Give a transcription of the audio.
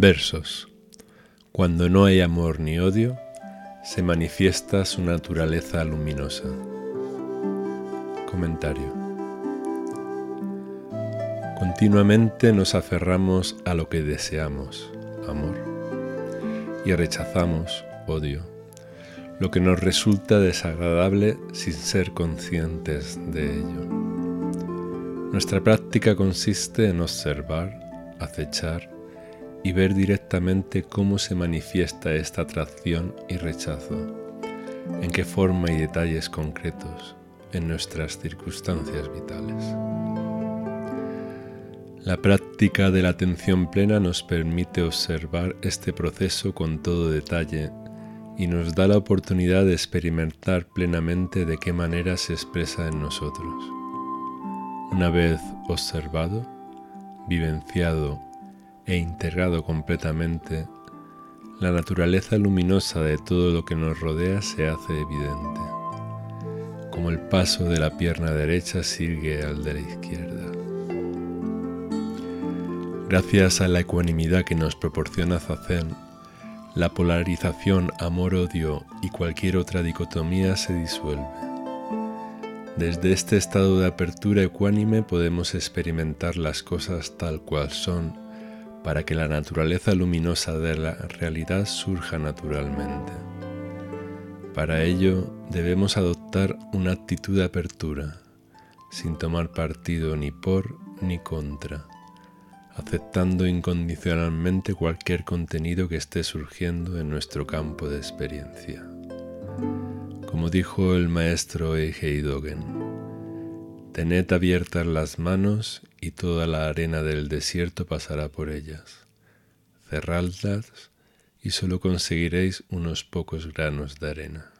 Versos. Cuando no hay amor ni odio, se manifiesta su naturaleza luminosa. Comentario. Continuamente nos aferramos a lo que deseamos, amor, y rechazamos odio, lo que nos resulta desagradable sin ser conscientes de ello. Nuestra práctica consiste en observar, acechar y ver directamente cómo se manifiesta esta atracción y rechazo, en qué forma y detalles concretos en nuestras circunstancias vitales. La práctica de la atención plena nos permite observar este proceso con todo detalle y nos da la oportunidad de experimentar plenamente de qué manera se expresa en nosotros. Una vez observado, vivenciado e integrado completamente, la naturaleza luminosa de todo lo que nos rodea se hace evidente, como el paso de la pierna derecha sigue al de la izquierda. Gracias a la ecuanimidad que nos proporciona Zazen, la polarización amor-odio y cualquier otra dicotomía se disuelve. Desde este estado de apertura ecuánime podemos experimentar las cosas tal cual son para que la naturaleza luminosa de la realidad surja naturalmente. Para ello debemos adoptar una actitud de apertura, sin tomar partido ni por ni contra, aceptando incondicionalmente cualquier contenido que esté surgiendo en nuestro campo de experiencia. Como dijo el maestro Eiji Dogen, Tened abiertas las manos y toda la arena del desierto pasará por ellas. Cerradlas y solo conseguiréis unos pocos granos de arena.